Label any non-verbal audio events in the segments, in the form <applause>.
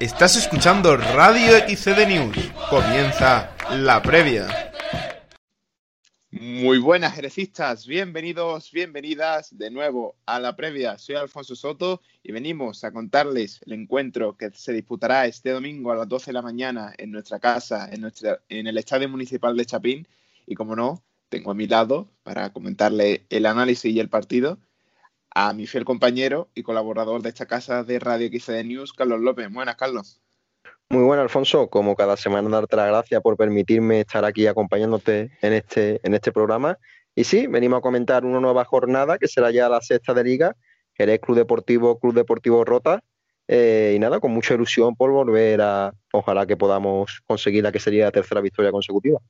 Estás escuchando Radio XCD News. Comienza la previa. Muy buenas jerecistas, bienvenidos, bienvenidas de nuevo a la previa. Soy Alfonso Soto y venimos a contarles el encuentro que se disputará este domingo a las 12 de la mañana en nuestra casa, en, nuestra, en el Estadio Municipal de Chapín. Y como no, tengo a mi lado para comentarle el análisis y el partido a mi fiel compañero y colaborador de esta casa de Radio XD News, Carlos López. Buenas, Carlos. Muy buenas, Alfonso. Como cada semana, darte las gracias por permitirme estar aquí acompañándote en este, en este programa. Y sí, venimos a comentar una nueva jornada que será ya la sexta de liga, Jerez Club Deportivo, Club Deportivo Rota. Eh, y nada, con mucha ilusión por volver a, ojalá que podamos conseguir la que sería la tercera victoria consecutiva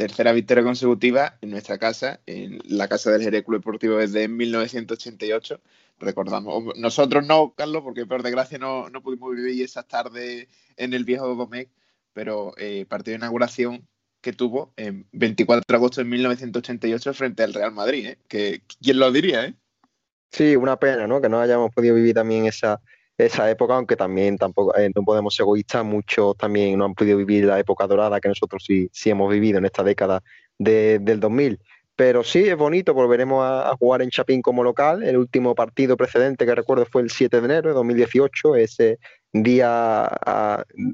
tercera victoria consecutiva en nuestra casa, en la casa del Jerez Deportivo desde 1988. Recordamos, nosotros no, Carlos, porque por desgracia no, no pudimos vivir esas tardes en el viejo Domecq, pero eh, partido de inauguración que tuvo en 24 de agosto de 1988 frente al Real Madrid, ¿eh? quién lo diría, ¿eh? Sí, una pena, ¿no? Que no hayamos podido vivir también esa, esa época, aunque también tampoco eh, no podemos ser egoístas, muchos también no han podido vivir la época dorada que nosotros sí, sí hemos vivido en esta década del 2000. Pero sí, es bonito, volveremos a, jugar en Chapín como local. El último partido precedente que recuerdo fue el 7 de enero de 2018, ese día,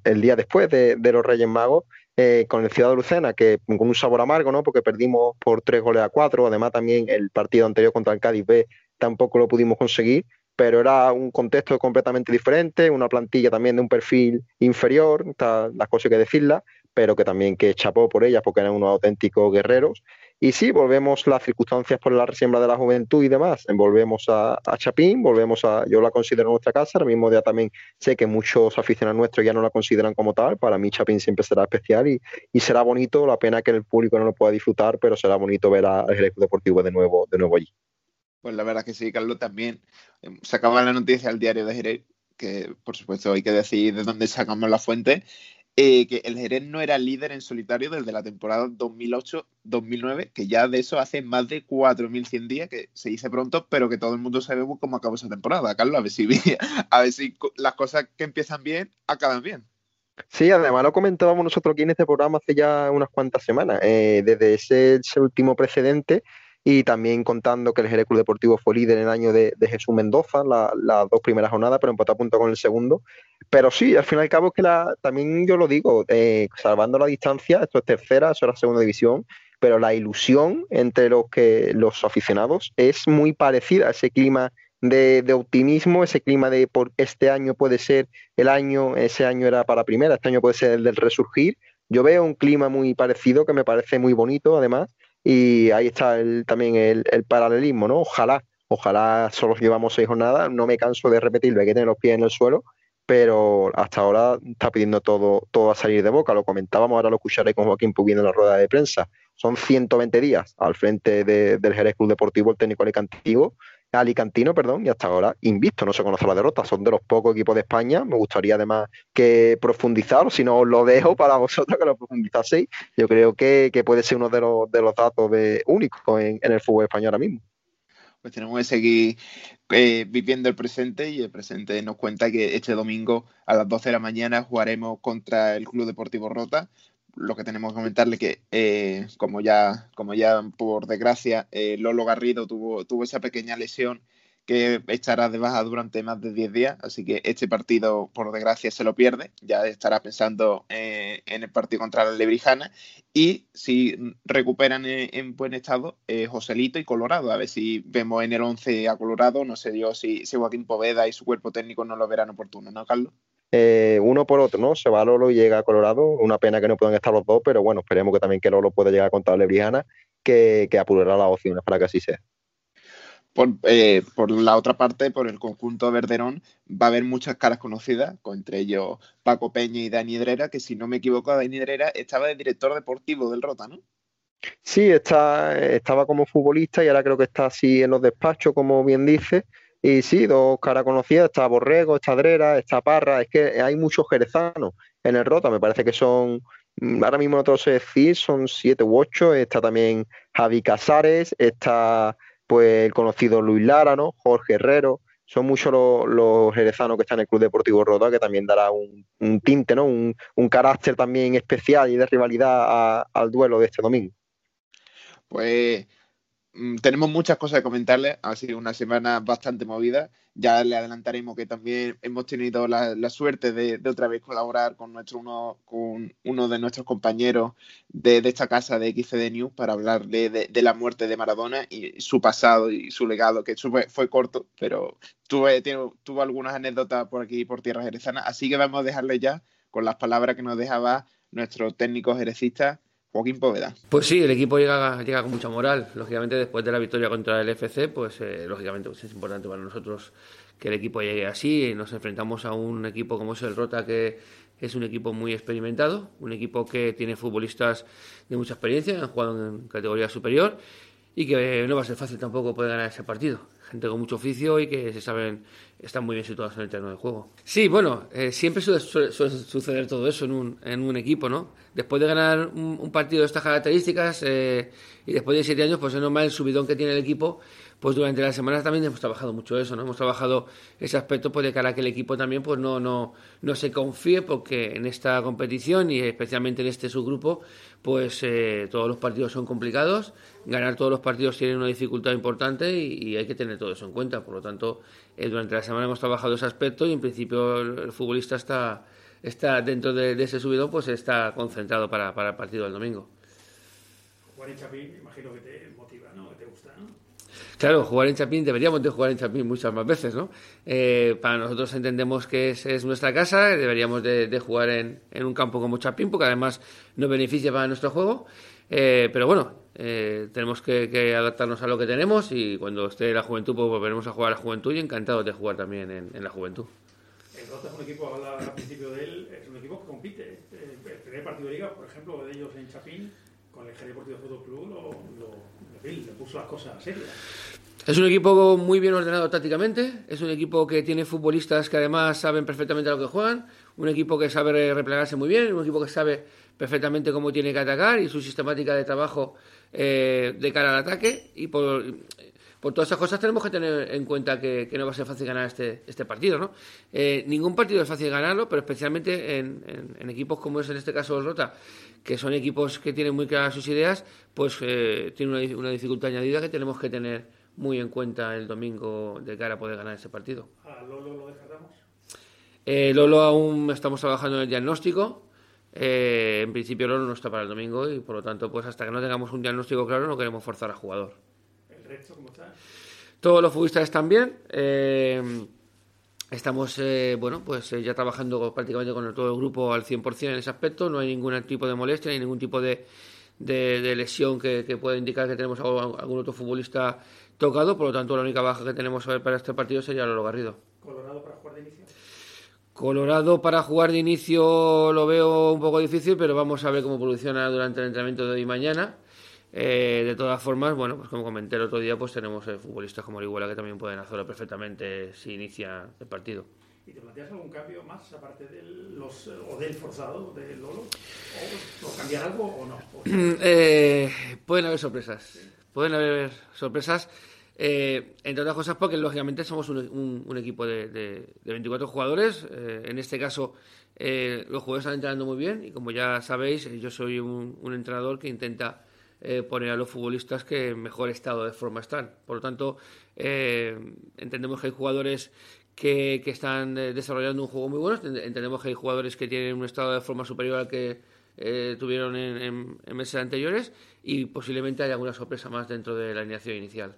el día después de, los Reyes Magos, eh, con el Ciudad de Lucena, que con un sabor amargo, ¿no? Porque perdimos por tres goles a cuatro. Además, también el partido anterior contra el Cádiz B tampoco lo pudimos conseguir pero era un contexto completamente diferente, una plantilla también de un perfil inferior, las cosas que decirlas, pero que también que chapó por ellas porque eran unos auténticos guerreros. Y sí, volvemos las circunstancias por la resiembra de la juventud y demás, volvemos a, Chapín, volvemos a, yo la considero nuestra casa, ahora mismo ya también sé que muchos aficionados nuestros ya no la consideran como tal, para mí Chapín siempre será especial y, será bonito, la pena que el público no lo pueda disfrutar, pero será bonito ver al Jerez Deportivo de de nuevo allí. Pues la verdad que sí, Carlos, también em, sacaba la noticia al diario de Jerez, que por supuesto hay que decir de dónde sacamos la fuente, eh, que el Jerez no era líder en solitario desde la temporada 2008-2009, que ya de eso hace más de 4.100 días, que se dice pronto, pero que todo el mundo sabe cómo acabó esa temporada. Carlos, a ver si, <laughs> a ver si las cosas que empiezan bien acaban bien. Sí, además lo comentábamos nosotros aquí en este programa hace ya unas cuantas semanas. Eh, desde ese, último precedente, y también contando que el Jerez Club Deportivo fue líder en el año de, Jesús Mendoza, las dos primeras jornadas, pero empató a punto con el segundo. Pero sí, al fin y al cabo es que la, también yo lo digo, eh, salvando la distancia, esto es tercera, eso es segunda división, pero la ilusión entre los que los aficionados es muy parecida, ese clima de, optimismo, ese clima de por este año puede ser el año, ese año era para primera, este año puede ser el del resurgir. Yo veo un clima muy parecido que me parece muy bonito, además, y ahí está también el, paralelismo, ¿no? Ojalá, ojalá solo llevamos seis jornadas, no me canso de repetirlo, hay que tener los pies en el suelo, pero hasta ahora está pidiendo todo, todo a salir de boca. Lo comentábamos, ahora lo escucharé con Joaquín Pubiendo en la rueda de prensa. Son 120 días al frente del Jerez Club Deportivo, el técnico alicantino, alicantino, perdón, y hasta ahora invisto, no se conoce la derrota, son de los pocos equipos de España. Me gustaría además que profundizar, si no os lo dejo para <laughs> vosotros que lo profundizaseis. Yo creo que, puede ser uno de los, de los datos de, únicos en, el fútbol español ahora mismo. Pues tenemos que seguir eh, viviendo el presente y el presente nos cuenta que este domingo a las 12 de la mañana jugaremos contra el Club Deportivo Rota lo que tenemos que comentarle que eh, como ya como ya por desgracia eh, Lolo Garrido tuvo tuvo esa pequeña lesión que estará de baja durante más de 10 días, así que este partido, por desgracia, se lo pierde. Ya estará pensando eh, en el partido contra la Lebrijana. Y si recuperan en, buen estado, Joselito y Colorado. A ver si vemos en el 11 a Colorado. No sé yo si, si Joaquín Poveda y su cuerpo técnico no lo verán oportuno, ¿no, Carlos? Eh, uno por otro, ¿no? Se va Lolo y llega a Colorado. Una pena que no puedan estar los dos, pero bueno, esperemos que también que Lolo pueda llegar contra Lebrijana, que, que apurará las opciones para que así sea. Eh, por, la otra parte, por el conjunto Verderón, va a haber muchas caras conocidas, entre ellos Paco Peña y Dani Hedrera, que si no me equivoco, Dani Hedrera estaba de director deportivo del Rota, ¿no? Sí, está, estaba como futbolista y ahora creo que está así en los despachos, como bien dice. Y sí, dos caras conocidas, está Borrego, está Drera, está Parra, es que hay muchos jerezanos en el Rota, me parece que son, mm, ahora mismo no te lo sé decir, son siete u ocho, está también Javi Casares, está pues el conocido Luis Lara, ¿no? Jorge Herrero, son muchos los, jerezanos que están en el Club Deportivo Rota, que también dará un, tinte, ¿no? Un, carácter también especial y de rivalidad al duelo de este domingo. Pues tenemos muchas cosas que comentarles. Ha sido una semana bastante movida. Ya le adelantaremos que también hemos tenido la, suerte de, otra vez colaborar con nuestro uno, con uno de nuestros compañeros de, esta casa de XCD News para hablar de, la muerte de Maradona y su pasado y su legado, que fue, corto, pero tuve, tuvo algunas anécdotas por aquí, por tierra jerezana. Así que vamos a dejarle ya con las palabras que nos dejaba nuestro técnico jerecista Joaquín. Pues sí, el equipo llega, llega con mucha moral. Lógicamente, después de la victoria contra el FC, pues eh, lógicamente pues es importante para nosotros que el equipo llegue así. Nos enfrentamos a un equipo como es el Rota, que es un equipo muy experimentado, un equipo que tiene futbolistas de mucha experiencia, han jugado en categoría superior y que no va a ser fácil tampoco poder ganar ese partido. Gente con mucho oficio y que se saben, están muy bien situados en el terreno de juego. Sí, bueno, eh, siempre suele, suceder todo eso en un, en un equipo, ¿no? Después de ganar un, partido de estas características eh, y después de siete años, pues es normal el subidón que tiene el equipo pues durante las semanas también hemos trabajado mucho eso, ¿no? Hemos trabajado ese aspecto pues de cara a que el equipo también pues no, no, no se confíe porque en esta competición y especialmente en este subgrupo pues eh, todos los partidos son complicados, ganar todos los partidos tiene una dificultad importante y, hay que tener todo eso en cuenta, por lo tanto eh, durante la semana hemos trabajado ese aspecto y en principio el, futbolista está, está dentro de, ese subidón pues está concentrado para, para el partido del domingo. Juan imagino que te motiva, ¿no? Que te gusta, ¿no? Claro, jugar en Chapín, deberíamos de jugar en Chapín muchas más veces, ¿no? Eh, para nosotros entendemos que es, nuestra casa, deberíamos de, jugar en, un campo como Chapín, porque además nos beneficia para nuestro juego. Eh, pero bueno, eh, tenemos que, adaptarnos a lo que tenemos y cuando esté la juventud, pues volveremos a jugar a la juventud y encantados de jugar también en, la juventud. El Rota es un equipo, al principio de él, es un equipo que compite. El primer partido de liga, por ejemplo, de ellos en Chapín, con el Jerez Deportivo Fútbol Club, lo, puso las cosas serias. Es un equipo muy bien ordenado tácticamente, es un equipo que tiene futbolistas que además saben perfectamente lo que juegan, un equipo que sabe replegarse muy bien, un equipo que sabe perfectamente cómo tiene que atacar y su sistemática de trabajo eh, de cara al ataque y por, por todas esas cosas tenemos que tener en cuenta que, no va a ser fácil ganar este, este partido. ¿no? Eh, ningún partido es fácil ganarlo, pero especialmente en, equipos como es en este caso el Rota, que son equipos que tienen muy claras sus ideas, pues eh, tiene una, dificultad añadida que tenemos que tener muy en cuenta el domingo de cara a poder ganar ese partido. ¿A Lolo lo descartamos? Eh, Lolo aún estamos trabajando en el diagnóstico. en principio Lolo no está para el domingo y por lo tanto pues hasta que no tengamos un diagnóstico claro no queremos forzar al jugador. Todos los futbolistas están bien. Eh, estamos, eh, bueno, pues eh, ya trabajando prácticamente con todo el grupo al 100% en ese aspecto. No hay ningún tipo de molestia ni ningún tipo de, lesión que, pueda indicar que tenemos algún otro futbolista tocado. Por lo tanto, la única baja que tenemos para este partido sería Lolo Garrido. ¿Colorado para jugar de inicio? Colorado para jugar de inicio lo veo un poco difícil, pero vamos a ver cómo evoluciona durante el entrenamiento de hoy y mañana. Eh, de todas formas, bueno, pues como comenté el otro día, pues tenemos eh, futbolistas como Orihuela que también pueden hacerlo perfectamente si inicia el partido. ¿Y te planteas algún cambio más aparte del, los, o del forzado de Lolo? ¿O, cambiar algo o no? <clears throat> Eh, pueden haber sorpresas. Pueden haber sorpresas. entre otras cosas porque lógicamente somos un, equipo de, de, 24 jugadores. en este caso los jugadores están entrenando muy bien y como ya sabéis yo soy un, entrenador que intenta eh, poner a los futbolistas que en mejor estado de forma están. Por lo tanto, eh, entendemos que hay jugadores que, que están eh, desarrollando un juego muy bueno, entendemos que hay jugadores que tienen un estado de forma superior al que tuvieron en, meses anteriores y posiblemente haya alguna sorpresa más dentro de la alineación inicial.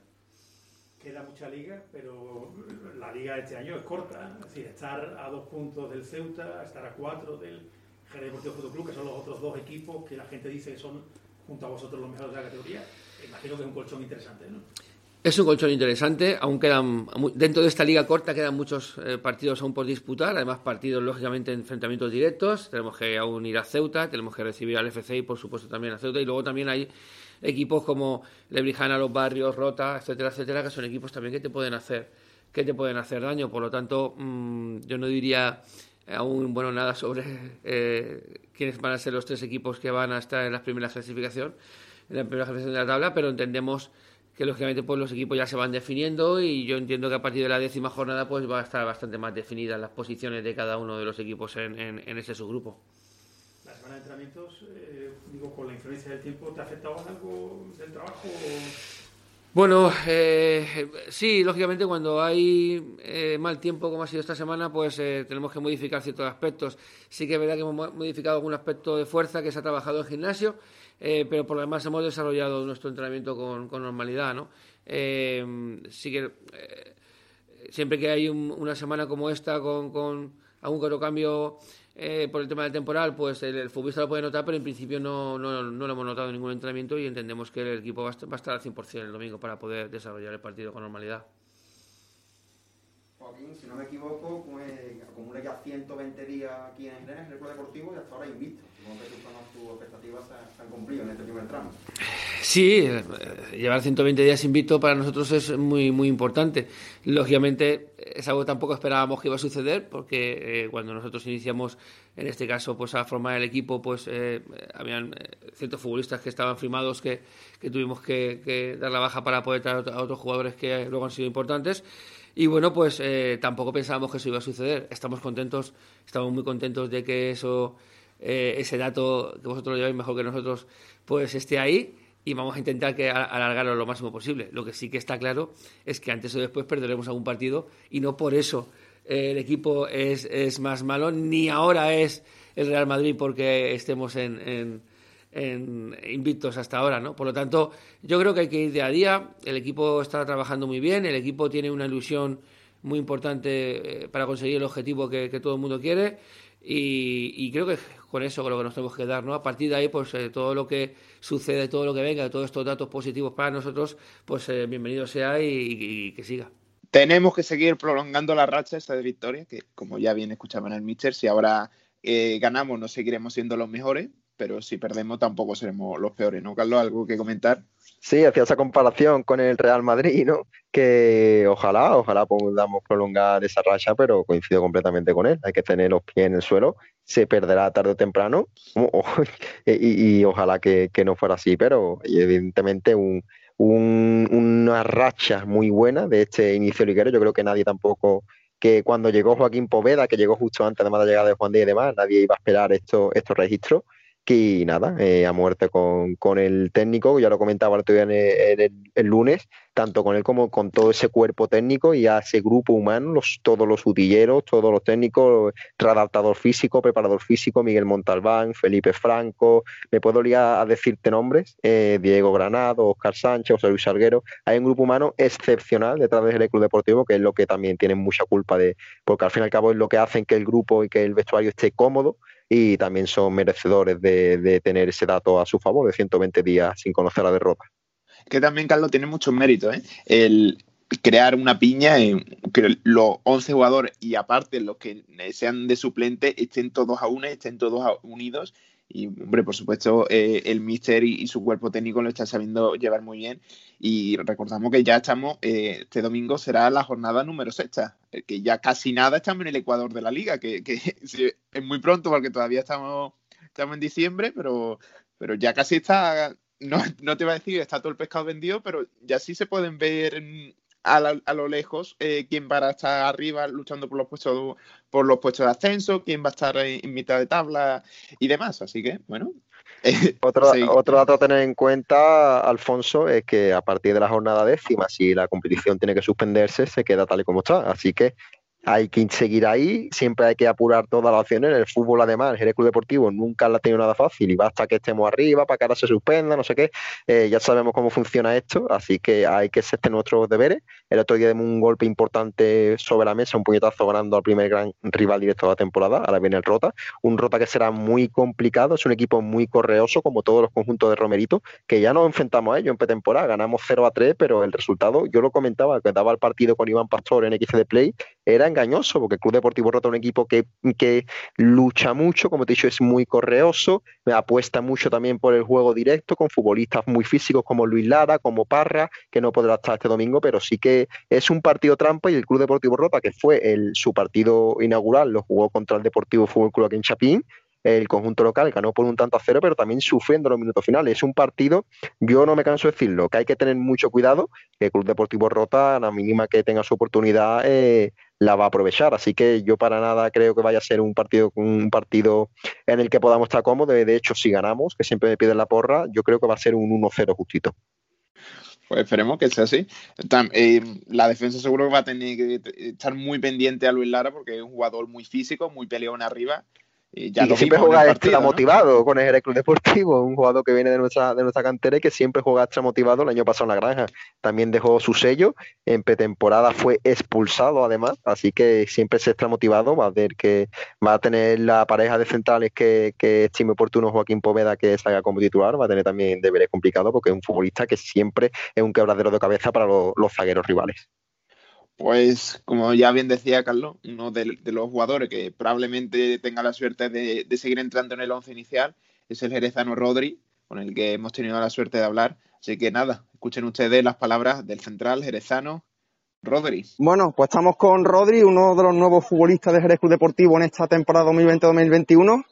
Queda mucha liga, pero la liga este año es corta. Es decir, estar a dos puntos del Ceuta, estar a cuatro del Jerez Deportivo Fútbol Club, que son los otros dos equipos que la gente dice que son junto a vosotros los mejores de la categoría, imagino que es un colchón interesante, ¿no? Es un colchón interesante, aún quedan, dentro de esta liga corta quedan muchos eh, partidos aún por disputar, además partidos lógicamente enfrentamientos directos, tenemos que aún ir a Ceuta, tenemos que recibir al FC y por supuesto también a Ceuta, y luego también hay equipos como Lebrijana, Los Barrios, Rota, etcétera, etcétera, que son equipos también que te pueden hacer, que te pueden hacer daño, por lo tanto mm, yo no diría aún bueno nada sobre eh, quiénes van a ser los tres equipos que van a estar en las primeras clasificación, en la primera clasificación de la tabla, pero entendemos que lógicamente pues los equipos ya se van definiendo y yo entiendo que a partir de la décima jornada pues va a estar bastante más definidas las posiciones de cada uno de los equipos en, en, ese subgrupo. La semana de entrenamientos, eh, digo, con la influencia del tiempo, ¿te ha afectado algo del trabajo? Bueno, eh, sí, lógicamente cuando hay eh, mal tiempo como ha sido esta semana, pues eh, tenemos que modificar ciertos aspectos. Sí que es verdad que hemos modificado algún aspecto de fuerza que se ha trabajado en gimnasio, pero por lo demás hemos desarrollado nuestro entrenamiento con, normalidad, ¿no? sí que siempre que hay una semana como esta con, con algún otro cambio eh, por el tema del temporal, pues el, futbolista lo puede notar, pero en principio no, no, no, lo hemos notado en ningún entrenamiento y entendemos que el equipo va a estar, al 100% el domingo para poder desarrollar el partido con normalidad. Joaquín, si no me equivoco, acumula ya 120 días aquí en el Club Deportivo, y hasta ahora invicto. Supongo que tus expectativas se han cumplido en este primer tramo. Sí, eh, llevar 120 días invicto para nosotros es muy muy importante. Lógicamente es algo que tampoco esperábamos que iba a suceder porque eh, cuando nosotros iniciamos en este caso pues a formar el equipo pues eh, habían ciertos futbolistas que estaban firmados que, tuvimos que, dar la baja para poder traer a otros jugadores que luego han sido importantes y bueno pues tampoco pensábamos que eso iba a suceder. Estamos contentos, estamos muy contentos de que eso ese dato que vosotros lo lleváis mejor que nosotros pues esté ahí y vamos a intentar que alargarlo lo máximo posible. Lo que sí que está claro es que antes o después perderemos algún partido y no por eso eh, el equipo es, es, más malo, ni ahora es el Real Madrid porque estemos en, en, invictos hasta ahora, ¿no? Por lo tanto, yo creo que hay que ir día a día. El equipo está trabajando muy bien, el equipo tiene una ilusión muy importante eh, para conseguir el objetivo que, todo el mundo quiere y, creo que con eso creo que nos tenemos que dar, ¿no? A partir de ahí, pues eh, todo lo que sucede, todo lo que venga, todos estos datos positivos para nosotros, pues eh, bienvenido sea y, que siga. Tenemos que seguir prolongando la racha esta de victoria, que como ya bien escuchaban el Mister, si ahora ganamos no seguiremos siendo los mejores, pero si perdemos tampoco seremos los peores, ¿no, Carlos? ¿Algo que comentar? Sí, hacía esa comparación con el Real Madrid, ¿no? Que ojalá, ojalá podamos prolongar esa racha, pero coincido completamente con él. Hay que tener los pies en el suelo, se perderá tarde o temprano, <laughs> y, ojalá que, no fuera así, pero evidentemente una racha muy buena de este inicio liguero. Yo creo que nadie tampoco que cuando llegó Joaquín Poveda, que llegó justo antes de la llegada de Juan Díaz y demás, nadie iba a esperar estos registros y nada, eh, a muerte con, con, el técnico, ya lo comentaba el, el, el, lunes, tanto con él como con todo ese cuerpo técnico y a ese grupo humano, los, todos los utilleros, todos los técnicos, readaptador físico, preparador físico, Miguel Montalbán, Felipe Franco, me puedo liar a decirte nombres, eh, Diego Granado, Oscar Sánchez, José Luis Salguero, hay un grupo humano excepcional detrás del Club Deportivo, que es lo que también tienen mucha culpa de, porque al fin y al cabo es lo que hacen que el grupo y que el vestuario esté cómodo y también son merecedores de, tener ese dato a su favor de 120 días sin conocer la derrota. Que también, Carlos, tiene muchos méritos. ¿eh? El crear una piña en que los 11 jugadores y aparte los que sean de suplente estén todos a una, estén todos unidos y, hombre, por supuesto, eh, el Mister y, su cuerpo técnico lo está sabiendo llevar muy bien. Y recordamos que ya estamos, eh, este domingo será la jornada número sexta, eh, que ya casi nada estamos en el Ecuador de la liga, que, <laughs> es muy pronto porque todavía estamos, estamos en diciembre, pero, pero ya casi está, no, no te voy a decir que está todo el pescado vendido, pero ya sí se pueden ver en, a, lo lejos eh, quién va a estar arriba luchando por los puestos por los puestos de ascenso, quién va a estar en, mitad de tabla y demás. Así que, bueno. <laughs> otro, otro dato a tener en cuenta, Alfonso, es que a partir de la jornada décima, si la competición tiene que suspenderse, se queda tal y como está. Así que hay que seguir ahí, siempre hay que apurar todas las opciones. El fútbol, además, el Jerez Club Deportivo nunca la ha tenido nada fácil y basta que estemos arriba para que ahora se suspenda, no sé qué. Eh, ya sabemos cómo funciona esto, así que hay que hacer nuestros deberes. El otro día dimos un golpe importante sobre la mesa, un puñetazo ganando al primer gran rival directo de la temporada. Ahora viene el Rota, un Rota que será muy complicado. Es un equipo muy correoso, como todos los conjuntos de Romerito, que ya nos enfrentamos a ellos en pretemporada. Ganamos 0 a 3, pero el resultado, yo lo comentaba, que daba el partido con Iván Pastor en XD Play, era engañoso, porque el Club Deportivo Rota es un equipo que, que lucha mucho, como te he dicho, es muy correoso, apuesta mucho también por el juego directo, con futbolistas muy físicos como Luis Lara, como Parra, que no podrá estar este domingo, pero sí que es un partido trampa y el Club Deportivo Rota, que fue el, su partido inaugural, lo jugó contra el Deportivo Fútbol Club aquí en Chapín, el conjunto local ganó por un tanto a cero, pero también sufriendo los minutos finales. Es un partido, yo no me canso de decirlo, que hay que tener mucho cuidado, que el Club Deportivo Rota, a la mínima que tenga su oportunidad, eh, la va a aprovechar. Así que yo para nada creo que vaya a ser un partido, un partido en el que podamos estar cómodos. De hecho, si ganamos, que siempre me piden la porra, yo creo que va a ser un 1-0 justito. Pues esperemos que sea así. Eh, la defensa seguro que va a tener que estar muy pendiente a Luis Lara porque es un jugador muy físico, muy peleón arriba y, ya siempre juega extra motivado con el Club Deportivo, un jugador que viene de nuestra, de nuestra cantera y que siempre juega extra motivado. El año pasado en la granja también dejó su sello. En pretemporada fue expulsado además, así que siempre es extra motivado. Va a ver que va a tener la pareja de centrales que, que estime oportuno Joaquín Poveda que salga como titular. Va a tener también deberes complicados porque es un futbolista que siempre es un quebradero de cabeza para los zagueros rivales. Pues, como ya bien decía Carlos, uno de, los jugadores que probablemente tenga la suerte de, seguir entrando en el once inicial es el jerezano Rodri, con el que hemos tenido la suerte de hablar. Así que nada, escuchen ustedes las palabras del central jerezano Rodri. Bueno, pues estamos con Rodri, uno de los nuevos futbolistas de Jerez Club Deportivo en esta temporada 2020-2021.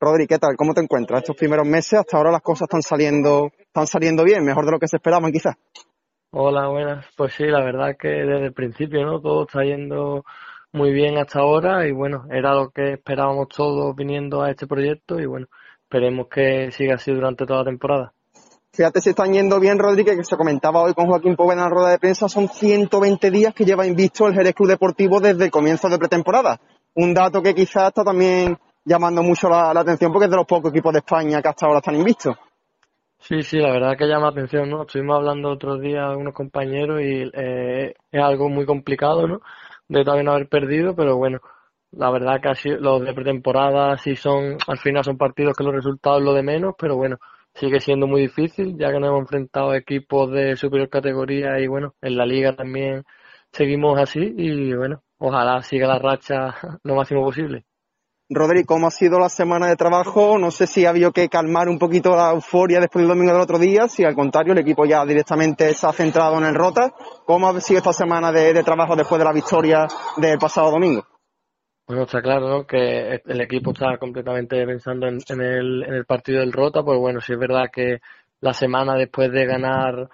Rodri, ¿qué tal? ¿Cómo te encuentras? Estos primeros meses, hasta ahora las cosas están saliendo, están saliendo bien, mejor de lo que se esperaban quizás. Hola, buenas. Pues sí, la verdad que desde el principio, ¿no? Todo está yendo muy bien hasta ahora y bueno, era lo que esperábamos todos viniendo a este proyecto y bueno, esperemos que siga así durante toda la temporada. Fíjate si están yendo bien, Rodríguez, que se comentaba hoy con Joaquín Poveda en la rueda de prensa, son 120 días que lleva invisto el Jerez Club Deportivo desde el comienzo de pretemporada. Un dato que quizás está también llamando mucho la atención porque es de los pocos equipos de España que hasta ahora están invistos. Sí, sí, la verdad que llama la atención, ¿no? Estuvimos hablando otros días unos compañeros y eh, es algo muy complicado, ¿no? De también haber perdido, pero bueno, la verdad que así, los de pretemporada sí son, al final son partidos que los resultados lo de menos, pero bueno, sigue siendo muy difícil, ya que nos hemos enfrentado a equipos de superior categoría y bueno, en la liga también seguimos así y bueno, ojalá siga la racha <laughs> lo máximo posible. Rodri, ¿cómo ha sido la semana de trabajo? No sé si ha habido que calmar un poquito la euforia después del domingo del otro día, si al contrario el equipo ya directamente se ha centrado en el Rota. ¿Cómo ha sido esta semana de, trabajo después de la victoria del pasado domingo? Bueno, está claro que el equipo está completamente pensando en, el, en el partido del Rota, pues bueno, sí es verdad que la semana después de ganar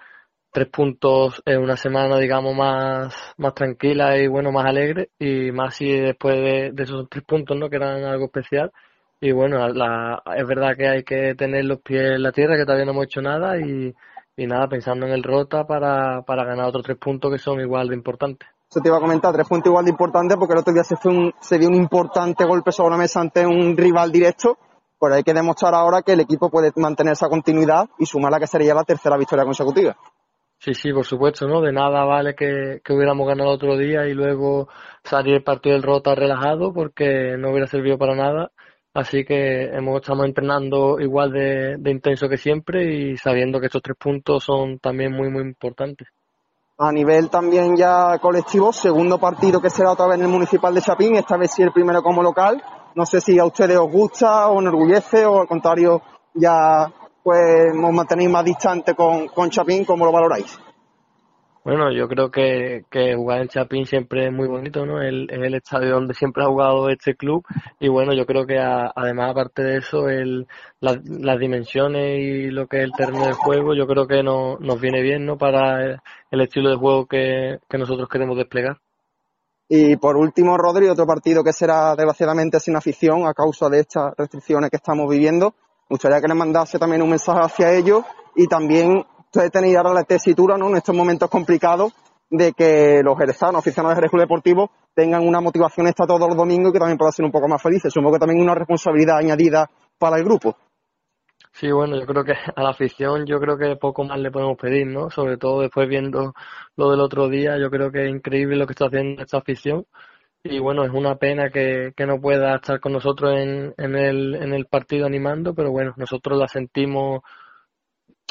tres puntos en una semana, digamos, más, más tranquila y bueno, más alegre, y más si después de, esos tres puntos, ¿no? Que eran algo especial. Y bueno, la, es verdad que hay que tener los pies en la tierra, que todavía no hemos hecho nada, y, y nada, pensando en el Rota para, para ganar otros tres puntos que son igual de importantes. Eso te iba a comentar, tres puntos igual de importantes, porque el otro día se, fue un, se dio un importante golpe sobre la mesa ante un rival directo, pero hay que demostrar ahora que el equipo puede mantener esa continuidad y sumar la que sería la tercera victoria consecutiva. Sí, sí, por supuesto, ¿no? De nada vale que, hubiéramos ganado otro día y luego salir el partido del Rota relajado porque no hubiera servido para nada. Así que hemos, estamos entrenando igual de, intenso que siempre y sabiendo que estos tres puntos son también muy, muy importantes. A nivel también ya colectivo, segundo partido que será otra vez en el Municipal de Chapín, esta vez sí el primero como local. No sé si a ustedes os gusta o enorgullece o al contrario ya pues nos mantenéis más distante con, con Chapín, ¿cómo lo valoráis? Bueno, yo creo que, que jugar en Chapín siempre es muy bonito, ¿no? El, es el estadio donde siempre ha jugado este club y bueno, yo creo que además aparte de eso, el, las dimensiones y lo que es el terreno de juego, yo creo que no, nos viene bien, ¿no? Para el, estilo de juego que, que nosotros queremos desplegar. Y por último, Rodri, otro partido que será desgraciadamente sin afición a causa de estas restricciones que estamos viviendo gustaría que le mandase también un mensaje hacia ellos y también ustedes tenéis ahora la tesitura ¿no? en estos momentos complicados de que los jerezanos, aficionados de Jerez Deportivo, tengan una motivación esta todos los domingos y que también puedan ser un poco más felices. Supongo que también una responsabilidad añadida para el grupo. Sí, bueno, yo creo que a la afición yo creo que poco más le podemos pedir, ¿no? Sobre todo después viendo lo del otro día, yo creo que es increíble lo que está haciendo esta afición y bueno, es una pena que, que no pueda estar con nosotros en, en, el, en el partido animando, pero bueno, nosotros la sentimos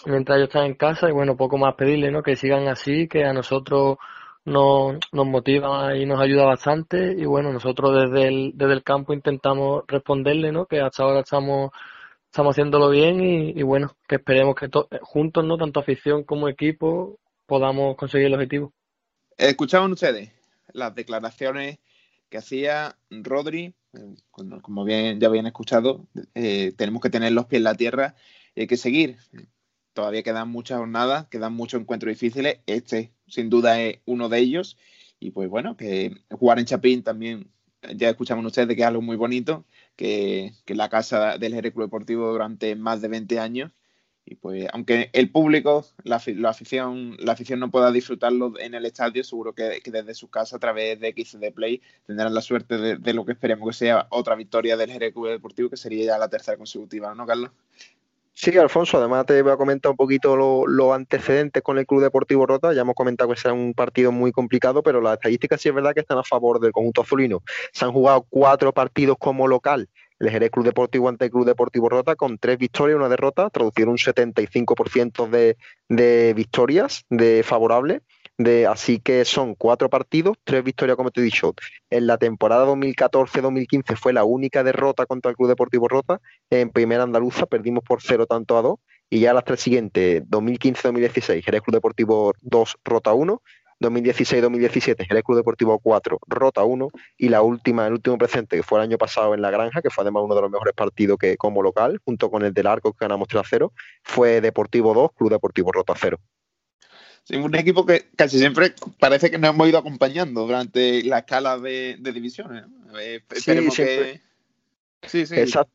mientras ellos están en casa y bueno, poco más pedirle, ¿no? Que sigan así, que a nosotros nos, nos motiva y nos ayuda bastante y bueno, nosotros desde el, desde el campo intentamos responderle, ¿no? Que hasta ahora estamos, estamos haciéndolo bien y, bueno, que esperemos que juntos, ¿no? Tanto afición como equipo podamos conseguir el objetivo. ¿Escuchaban ustedes las declaraciones que hacía Rodri, eh, como bien ya habían escuchado, eh, tenemos que tener los pies en la tierra y hay que seguir. Todavía quedan muchas jornadas, quedan muchos encuentros difíciles. Este, sin duda, es uno de ellos. Y pues bueno, que jugar en Chapín también, ya escuchamos ustedes que es algo muy bonito, que, que la casa del Jerez Club Deportivo durante más de 20 años y pues, aunque el público, la, afición, la afición no pueda disfrutarlo en el estadio, seguro que, desde su casa, a través de XD Play, tendrán la suerte de, lo que esperemos que sea otra victoria del Jerez Club Deportivo, que sería ya la tercera consecutiva, ¿no, Carlos? Sí, Alfonso, además te voy a comentar un poquito los antecedentes con el Club Deportivo Rota. Ya hemos comentado que será un partido muy complicado, pero las estadísticas sí es verdad que están a favor del conjunto azulino. Se han jugado cuatro partidos como local el Jerez Club Deportivo ante el Club Deportivo Rota con tres victorias y una derrota, traducir un 75% de, de victorias de favorables. De, así que son cuatro partidos, tres victorias, como te he dicho. En la temporada 2014-2015 fue la única derrota contra el Club Deportivo Rota. En primera andaluza perdimos por cero tanto a dos. Y ya las tres siguientes, 2015-2016, Jerez Club Deportivo 2, Rota 1. 2016-2017, el Club Deportivo 4, Rota 1, y la última, el último presente, que fue el año pasado en La Granja, que fue además uno de los mejores partidos que como local, junto con el del Arco, que ganamos 3 0, fue Deportivo 2, Club Deportivo Rota 0. Sí, un equipo que casi siempre parece que nos hemos ido acompañando durante la escala de, divisiones. esperemos que... Sí, sí. Exacto.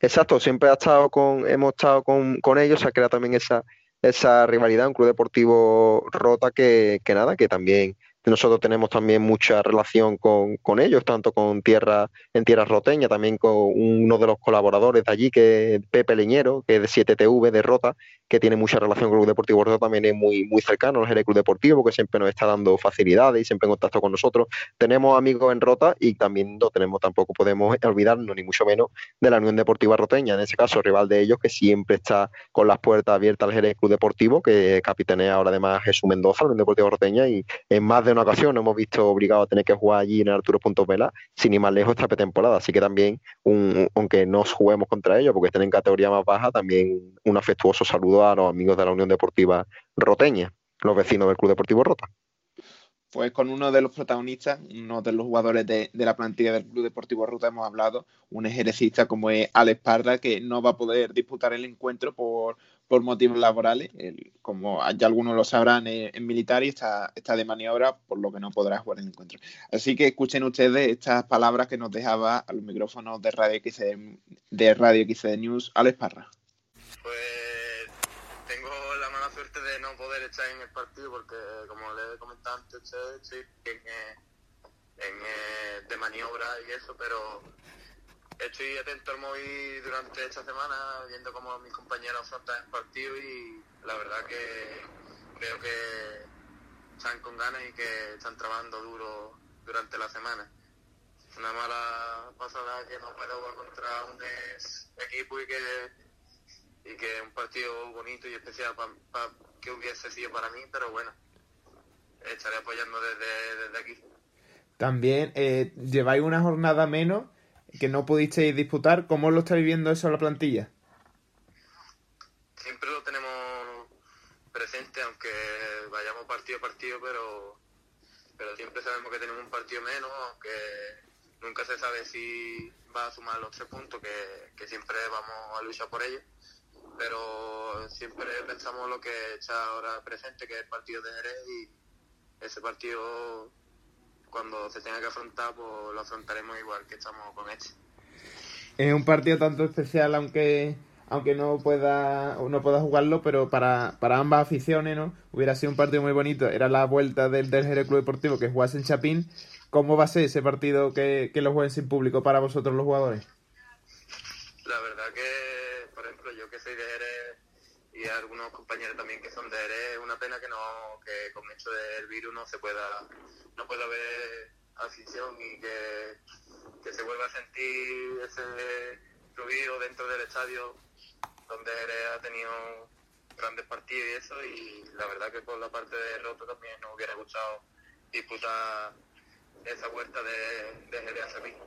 Exacto, siempre ha estado con, hemos estado con, con ellos, se ha creado también esa, esa rivalidad, un club deportivo rota que, que nada, que también nosotros tenemos también mucha relación con, con, ellos, tanto con tierra, en tierra roteña, también con uno de los colaboradores de allí, que es Pepe Leñero, que es de 7TV, de Rota, que tiene mucha relación con el Club Deportivo Rota, también es muy, muy cercano al Club Deportivo, que siempre nos está dando facilidades y siempre en contacto con nosotros. Tenemos amigos en Rota y también no tenemos, tampoco podemos olvidarnos, ni mucho menos, de la Unión Deportiva Roteña, en ese caso, rival de ellos, que siempre está con las puertas abiertas al Jerez Club Deportivo, que capitanea ahora además Jesús Mendoza, la Unión Deportiva Roteña, y en más de una ocasión nos hemos visto obligados a tener que jugar allí en Arturo Punto Vela, sin ir más lejos esta pretemporada. Así que también, un, aunque no juguemos contra ellos, porque estén en categoría más baja, también un afectuoso saludo a los amigos de la Unión Deportiva Roteña, los vecinos del Club Deportivo Rota pues con uno de los protagonistas, uno de los jugadores de, la plantilla del Club Deportivo Ruta hemos hablado, un ejercista como es Alex Parra, que no va a poder disputar el encuentro por, por motivos laborales. como ya algunos lo sabrán, en militar y está, está de maniobra, por lo que no podrá jugar el encuentro. Así que escuchen ustedes estas palabras que nos dejaba a los micrófonos de Radio XC, de Radio XC News, Alex Parra. Pues de no poder estar en el partido porque, como le he comentado antes, estoy en, eh, eh, de maniobra y eso, pero estoy atento al móvil durante esta semana, viendo cómo mis compañeros afrontan el partido y la verdad que creo que están con ganas y que están trabajando duro durante la semana. Una mala pasada que no puedo contra un equipo y que y que un partido bonito y especial para que hubiese sido para mí, pero bueno, estaré apoyando desde, desde aquí. También eh, lleváis una jornada menos que no pudisteis disputar. ¿Cómo lo está viviendo eso la plantilla? Siempre lo tenemos presente, aunque vayamos partido a partido, pero, pero siempre sabemos que tenemos un partido menos, aunque nunca se sabe si va a sumar los tres puntos, que, que siempre vamos a luchar por ellos pero siempre pensamos lo que está ahora presente, que es el partido de Jerez y ese partido cuando se tenga que afrontar, pues lo afrontaremos igual que estamos con este. Es un partido tanto especial, aunque aunque no pueda no pueda jugarlo, pero para, para ambas aficiones, ¿no? Hubiera sido un partido muy bonito. Era la vuelta del, del Jerez Club Deportivo que jugase en Chapín. ¿Cómo va a ser ese partido que, que lo jueguen sin público para vosotros los jugadores? La verdad que y algunos compañeros también que son de Jerez, una pena que no que con esto del virus no se pueda no pueda haber afición y que, se vuelva a sentir ese ruido dentro del estadio donde Jerez ha tenido grandes partidos y eso y la verdad que por la parte de Roto también nos hubiera gustado disputar esa vuelta de, de Jerez a Sevilla.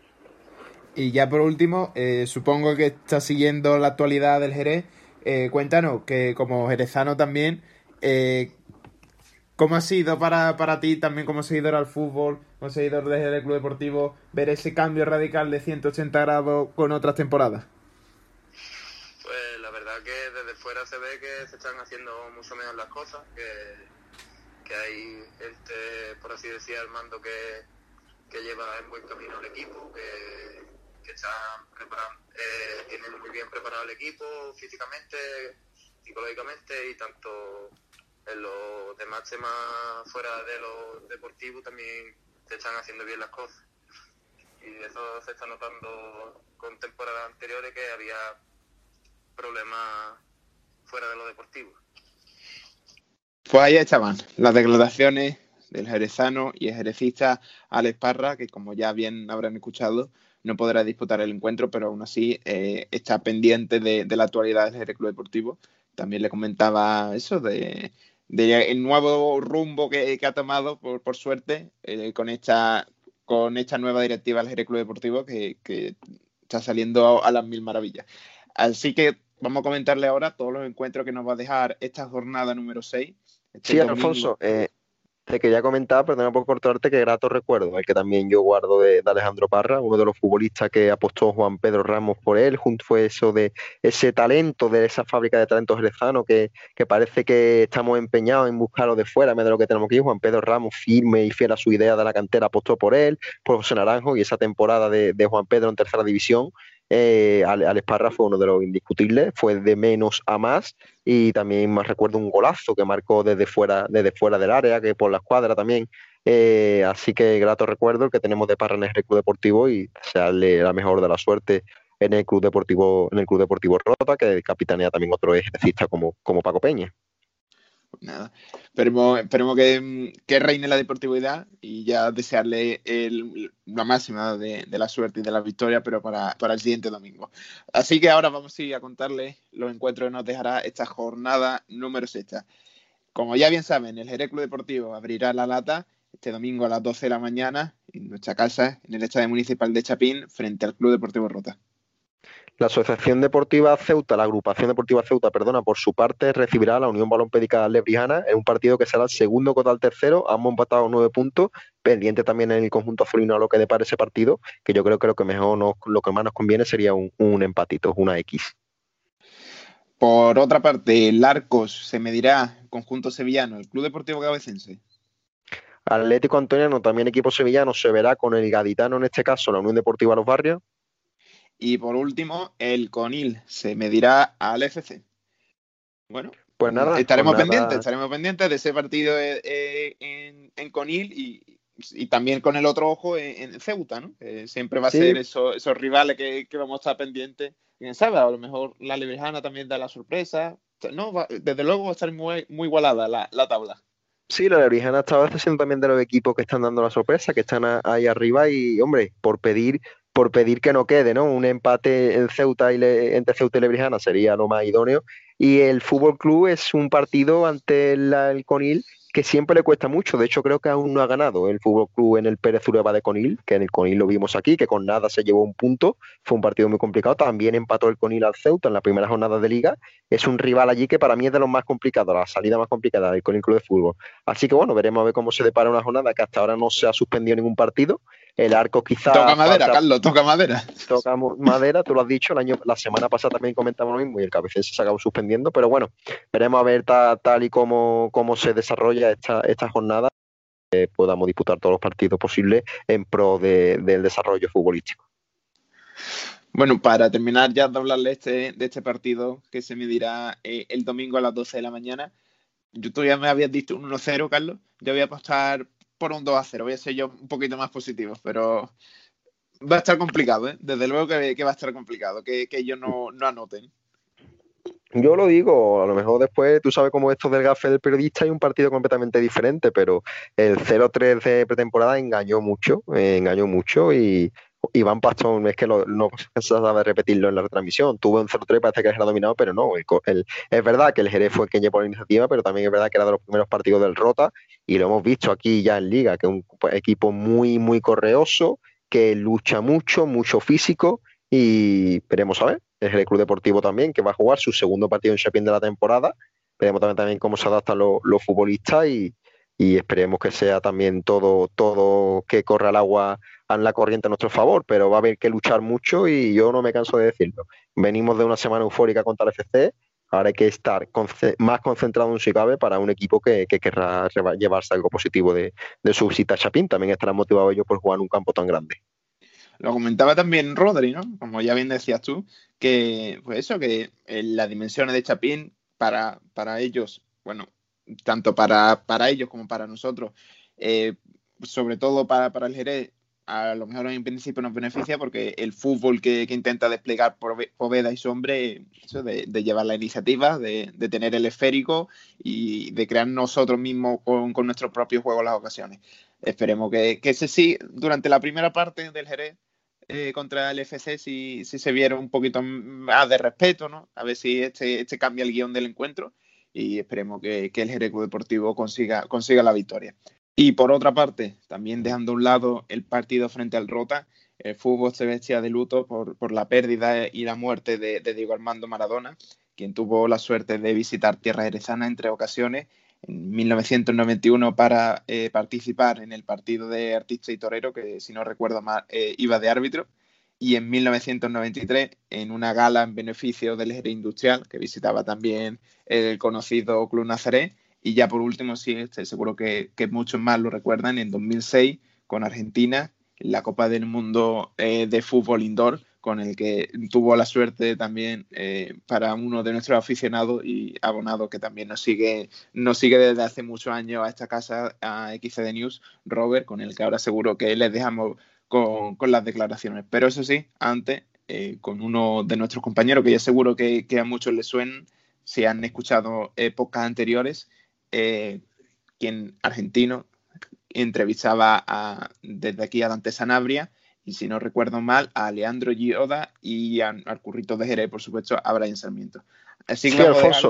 Y ya por último, eh, supongo que está siguiendo la actualidad del Jerez. Eh, cuéntanos que como jerezano también, eh, ¿Cómo ha sido para, para ti, también como seguidor al fútbol, como seguidor del Club Deportivo, ver ese cambio radical de 180 grados con otras temporadas? Pues la verdad que desde fuera se ve que se están haciendo mucho mejor las cosas, que, que hay gente, por así decir, al mando que, que lleva en buen camino el equipo, que, que están eh, tienen muy bien preparado el equipo físicamente, psicológicamente y tanto en los demás temas fuera de lo deportivo también se están haciendo bien las cosas. Y eso se está notando con temporadas anteriores que había problemas fuera de lo deportivo. Pues ahí estaban las declaraciones del jerezano y el jerecista Alex Parra, que como ya bien habrán escuchado, no podrá disputar el encuentro, pero aún así eh, está pendiente de, de, la actualidad del Jerez Club Deportivo. También le comentaba eso de de el nuevo rumbo que, que ha tomado, por, por suerte, eh, con, esta, con esta nueva directiva del Jerez Club Deportivo que, que, está saliendo a, las mil maravillas. Así que vamos a comentarle ahora todos los encuentros que nos va a dejar esta jornada número 6. Este sí, domingo. Alfonso, eh, te quería comentar, perdona por cortarte, que grato recuerdo, el que también yo guardo de, Alejandro Parra, uno de los futbolistas que apostó Juan Pedro Ramos por él, junto fue eso de ese talento, de esa fábrica de talentos jerezano que, que parece que estamos empeñados en buscarlo de fuera, en vez de lo que tenemos aquí. Juan Pedro Ramos, firme y fiel a su idea de la cantera, apostó por él, por José Naranjo y esa temporada de, de Juan Pedro en tercera división eh, Alex Parra fue uno de los indiscutibles, fue de menos a más y también más recuerdo un golazo que marcó desde fuera, desde fuera del área, que por la escuadra también. Eh, así que grato recuerdo que tenemos de Parra en el Club Deportivo y desearle la mejor de la suerte en el Club Deportivo, en el Club Deportivo Rota, que capitanea también otro ejercista como, como Paco Peña. Pues nada, esperemos, esperemos que, que, reine la deportividad y ya desearle el, la máxima de, de, la suerte y de la victoria, pero para, para, el siguiente domingo. Así que ahora vamos a a contarles los encuentros que nos dejará esta jornada número 6. Como ya bien saben, el Jerez Club Deportivo abrirá la lata este domingo a las 12 de la mañana en nuestra casa, en el Estadio Municipal de Chapín, frente al Club Deportivo Rota. La Asociación Deportiva Ceuta, la Agrupación Deportiva Ceuta, perdona, por su parte recibirá a la Unión Balompédica Lebrijana en un partido que será el segundo contra el tercero, ambos empatados nueve puntos, pendiente también en el conjunto azulino a lo que depare ese partido, que yo creo que lo que mejor nos, lo que más nos conviene sería un, un empatito, una X. Por otra parte, el Arcos se medirá conjunto sevillano, el Club Deportivo Cabecense. Atlético Antoniano, también equipo sevillano, se verá con el gaditano, en este caso, la Unión Deportiva Los Barrios. Y por último, el Conil se medirá al FC. Bueno, pues nada, estaremos pues pendientes, nada. estaremos pendientes de ese partido eh, en, en, Conil y, y, también con el otro ojo en, en Ceuta, ¿no? Eh, siempre va a Sí. ser eso, esos rivales que, que, vamos a estar pendientes. Quién sabe, a lo mejor la Lebrijana también da la sorpresa. No, va, desde luego va a estar muy, muy igualada la, la tabla. Sí, la Lebrijana esta vez siendo también de los equipos que están dando la sorpresa, que están ahí arriba y, hombre, por pedir por pedir que no quede, ¿no? Un empate en Ceuta y le, entre Ceuta y Lebrijana sería lo más idóneo. Y el Fútbol Club es un partido ante el, Conil que siempre le cuesta mucho. De hecho, creo que aún no ha ganado el Fútbol Club en el Pérez Ureba de Conil, que en el Conil lo vimos aquí, que con nada se llevó un punto. Fue un partido muy complicado. También empató el Conil al Ceuta en la primera jornada de liga. Es un rival allí que para mí es de los más complicados, la salida más complicada del Conil Club de Fútbol. Así que bueno, veremos a ver cómo se depara una jornada que hasta ahora no se ha suspendido ningún partido el arco quizá. Toca madera, falta, Carlos, toca madera. Toca madera, tú lo has dicho, el año, la semana pasada también comentamos lo mismo y el cabecén se acabó suspendiendo, pero bueno, veremos a ver ta, tal y como, cómo se desarrolla esta, esta jornada, podamos disputar todos los partidos posibles en pro de, del desarrollo futbolístico. Bueno, para terminar ya de hablarle este, de este partido que se medirá eh, el domingo a las 12 de la mañana, yo ya me habías dicho un 1-0, Carlos, yo voy a apostar por un 2 a 0. Voy a ser yo un poquito más positivo, pero va a estar complicado, ¿eh? Desde luego que, va a estar complicado, que, ellos no, no, anoten. Yo lo digo, a lo mejor después tú sabes cómo esto del gafe del periodista hay un partido completamente diferente, pero el 0-3 de pretemporada engañó mucho, eh, engañó mucho y Iván Pastón, es que no se sabe repetirlo en la retransmisión, tuvo un 0-3, parece que era dominado, pero no, el, es verdad que el Jerez fue quien llevó la iniciativa, pero también es verdad que era de los primeros partidos del Rota y lo hemos visto aquí ya en Liga, que es un equipo muy, muy correoso, que lucha mucho, mucho físico y veremos a ver. Es el Club Deportivo también, que va a jugar su segundo partido en Chapín de la temporada. Veremos también, también cómo se adaptan los, los futbolistas y, y esperemos que sea también todo, todo que corra el agua en la corriente a nuestro favor, pero va a haber que luchar mucho y yo no me canso de decirlo. Venimos de una semana eufórica contra el FC, ahora hay que estar más concentrado en si cabe para un equipo que, querrá llevarse algo positivo de, su visita a Chapín. También estarán motivados ellos por jugar un campo tan grande. Lo comentaba también Rodri, ¿no? Como ya bien decías tú, que pues eso, que las dimensiones de Chapín para, para ellos, bueno, tanto para, para ellos como para nosotros, eh, sobre todo para, para el Jerez, a lo mejor en principio nos beneficia porque el fútbol que, intenta desplegar Poveda y Sombre, eso de, llevar la iniciativa, de, tener el esférico y de crear nosotros mismos con, nuestros propios juegos las ocasiones. Esperemos que, que ese sí, durante la primera parte del Jerez eh, contra el FC, si, si se viera un poquito más de respeto, ¿no? A ver si este, este cambia el guion del encuentro y esperemos que, el Jerez Deportivo consiga, consiga la victoria. Y por otra parte, también dejando a un lado el partido frente al Rota, el fútbol se vestía de luto por, la pérdida y la muerte de, Diego Armando Maradona, quien tuvo la suerte de visitar Tierra Jerezana en tres ocasiones, en 1991 para eh, participar en el partido de Artista y Torero, que si no recuerdo mal eh, iba de árbitro, y en 1993 en una gala en beneficio del Jerez Industrial, que visitaba también el conocido Club Nazaré, y ya por último, sí, estoy seguro que, muchos más lo recuerdan, en 2006 con Argentina, la Copa del Mundo eh, de Fútbol Indoor, con el que tuvo la suerte también eh, para uno de nuestros aficionados y abonados que también nos sigue, nos sigue desde hace muchos años a esta casa, a XCD News, Robert, con el que ahora seguro que les dejamos con, las declaraciones. Pero eso sí, antes, eh, con uno de nuestros compañeros, que ya seguro que, que a muchos les suenan, si han escuchado épocas anteriores, eh, quien argentino entrevistaba a, desde aquí a Dante Sanabria y si no recuerdo mal a Leandro Gioda y al currito de Jerez, por supuesto, a Brian Sarmiento. Así que sí,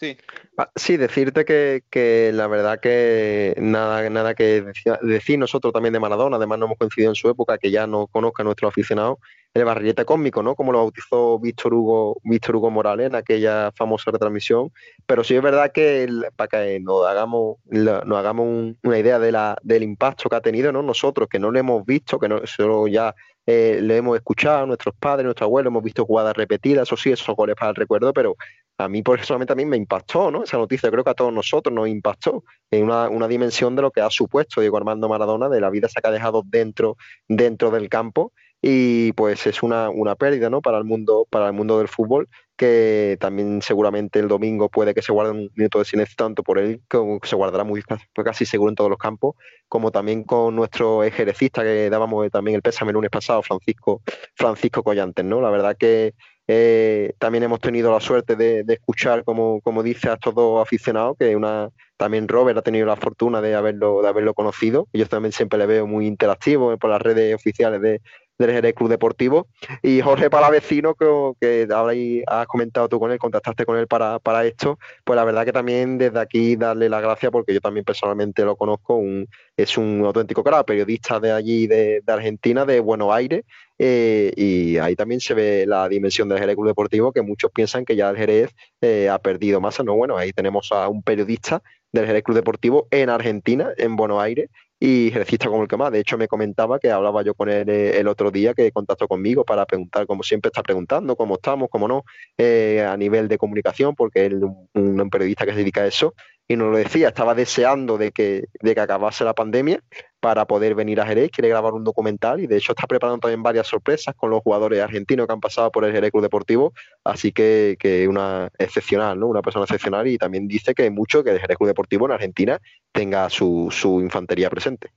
Sí. decirte que, la verdad que nada, nada que decir nosotros también de Maradona, además no hemos coincidido en su época, que ya no conozca a nuestros aficionados, el barrilete cósmico, ¿no? Como lo bautizó Víctor Hugo, Víctor Hugo Morales en aquella famosa retransmisión. Pero sí es verdad que para que nos hagamos, nos hagamos una idea de la, del impacto que ha tenido, ¿no? Nosotros, que no lo hemos visto, que no solo ya eh, lo hemos escuchado, nuestros padres, nuestros abuelos, hemos visto jugadas repetidas, eso sí, esos goles para el recuerdo, pero a mí personalmente a mí me impactó, ¿no? Esa noticia, creo que a todos nosotros nos impactó en una, una dimensión de lo que ha supuesto Diego Armando Maradona, de la vida que ha dejado dentro, dentro del campo y pues es una, una pérdida ¿no? para, el mundo, para el mundo del fútbol que también seguramente el domingo puede que se guarde un minuto de silencio tanto por él como se guardará muy pues casi seguro en todos los campos como también con nuestro ejercista que dábamos también el pésame el lunes pasado Francisco Francisco Collantes no la verdad que eh, también hemos tenido la suerte de, escuchar como, como dice a estos dos aficionados que una también Robert ha tenido la fortuna de haberlo de haberlo conocido. Yo también siempre le veo muy interactivo por las redes oficiales de, del Jerez Club Deportivo. Y Jorge Palavecino, que, que ahora has comentado tú con él, contactaste con él para, para, esto, pues la verdad que también desde aquí darle las gracias porque yo también personalmente lo conozco, un, es un auténtico cara, periodista de allí, de, Argentina, de Buenos Aires, eh, y ahí también se ve la dimensión del Jerez Club Deportivo, que muchos piensan que ya el Jerez eh, ha perdido masa, no, bueno, ahí tenemos a un periodista del Jerez Club Deportivo en Argentina, en Buenos Aires, y ejercista como el que más. De hecho, me comentaba que hablaba yo con él eh, el otro día, que contactó conmigo para preguntar, como siempre está preguntando, cómo estamos, cómo no, eh, a nivel de comunicación, porque él es un, periodista que se dedica a eso, y nos lo decía, estaba deseando de que, de que acabase la pandemia para poder venir a Jerez, quiere grabar un documental y de hecho está preparando también varias sorpresas con los jugadores argentinos que han pasado por el Jerez Club Deportivo, así que, que una excepcional, ¿no? Una persona excepcional y también dice que mucho que el Jerez Club Deportivo en Argentina tenga su, su infantería presente.